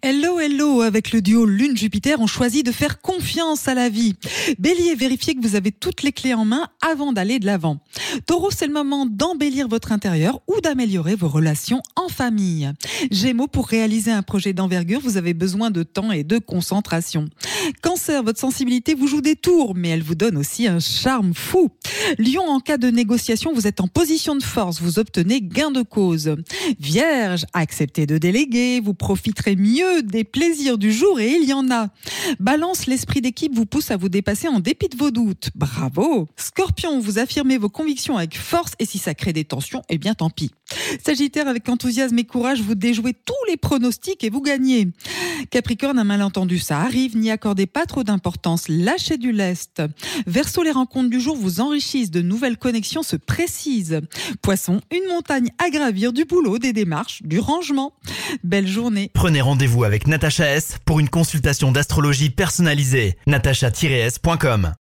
Hello, hello, avec le duo Lune-Jupiter, on choisit de faire confiance à la vie. Bélier, vérifiez que vous avez toutes les clés en main avant d'aller de l'avant. Taureau, c'est le moment d'embellir votre intérieur ou d'améliorer vos relations en famille. Gémeaux, pour réaliser un projet d'envergure, vous avez besoin de temps et de concentration. Cancer, votre sensibilité vous joue des tours, mais elle vous donne aussi un charme fou. Lion, en cas de négociation, vous êtes en position de force, vous obtenez gain de cause. Vierge, acceptez de déléguer, vous profiterez mieux des plaisirs du jour et il y en a. Balance, l'esprit d'équipe vous pousse à vous dépasser en dépit de vos doutes. Bravo. Scorpion, vous affirmez vos convictions avec force et si ça crée des tensions, eh bien tant pis. Sagittaire, avec enthousiasme et courage, vous déjouez tous les pronostics et vous gagnez. Capricorne, un malentendu, ça arrive, n'y accordez pas trop d'importance, lâchez du lest. Verseau, les rencontres du jour vous enrichissent, de nouvelles connexions se précisent. Poisson, une montagne à gravir, du boulot, des démarches, du rangement. Belle journée. Prenez rendez-vous avec Natacha S pour une consultation d'astrologie personnalisée. natacha-s.com